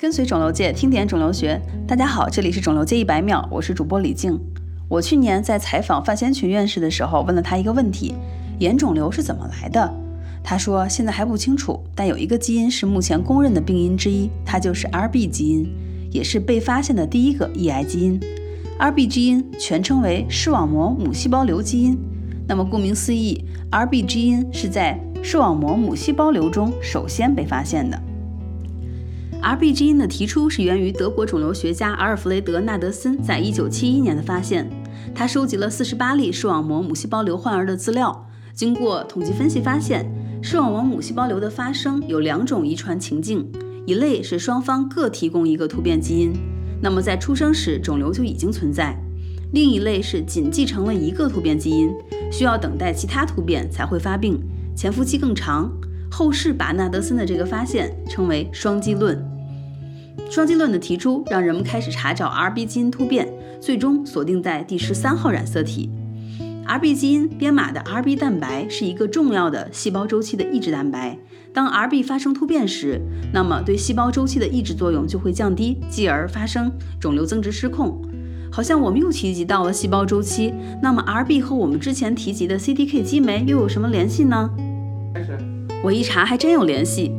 跟随肿瘤界，听点肿瘤学。大家好，这里是肿瘤界一百秒，我是主播李静。我去年在采访范先群院士的时候，问了他一个问题：眼肿瘤是怎么来的？他说现在还不清楚，但有一个基因是目前公认的病因之一，它就是 RB 基因，也是被发现的第一个抑癌基因。RB 基因全称为视网膜母细胞瘤基因。那么顾名思义，RB 基因是在视网膜母细胞瘤中首先被发现的。RB 基因的提出是源于德国肿瘤学家阿尔弗雷德·纳德森在一九七一年的发现。他收集了四十八例视网膜母细胞瘤患儿的资料，经过统计分析发现，视网膜母细胞瘤的发生有两种遗传情境，一类是双方各提供一个突变基因，那么在出生时肿瘤就已经存在；另一类是仅继承了一个突变基因。需要等待其他突变才会发病，潜伏期更长。后世把纳德森的这个发现称为双基论。双基论的提出，让人们开始查找 RB 基因突变，最终锁定在第十三号染色体。RB 基因编码的 RB 蛋白是一个重要的细胞周期的抑制蛋白。当 RB 发生突变时，那么对细胞周期的抑制作用就会降低，继而发生肿瘤增殖失控。好像我们又提及到了细胞周期，那么 RB 和我们之前提及的 CDK 激酶又有什么联系呢？我一查还真有联系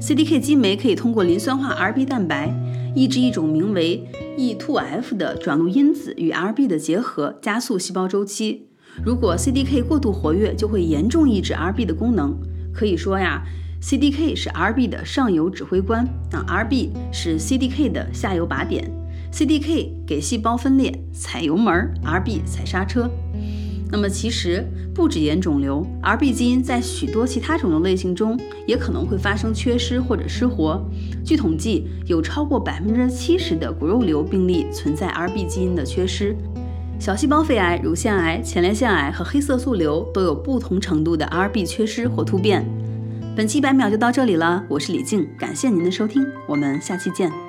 ，CDK 激酶可以通过磷酸化 RB 蛋白抑制一种名为 E2F 的转录因子与 RB 的结合，加速细胞周期。如果 CDK 过度活跃，就会严重抑制 RB 的功能。可以说呀，CDK 是 RB 的上游指挥官，那 RB 是 CDK 的下游靶点。CDK 给细胞分裂踩油门，RB 踩刹车。那么其实不止眼肿瘤，RB 基因在许多其他肿瘤类型中也可能会发生缺失或者失活。据统计，有超过百分之七十的骨肉瘤病例存在 RB 基因的缺失。小细胞肺癌、乳腺癌、前列腺癌和黑色素瘤都有不同程度的 RB 缺失或突变。本期一百秒就到这里了，我是李静，感谢您的收听，我们下期见。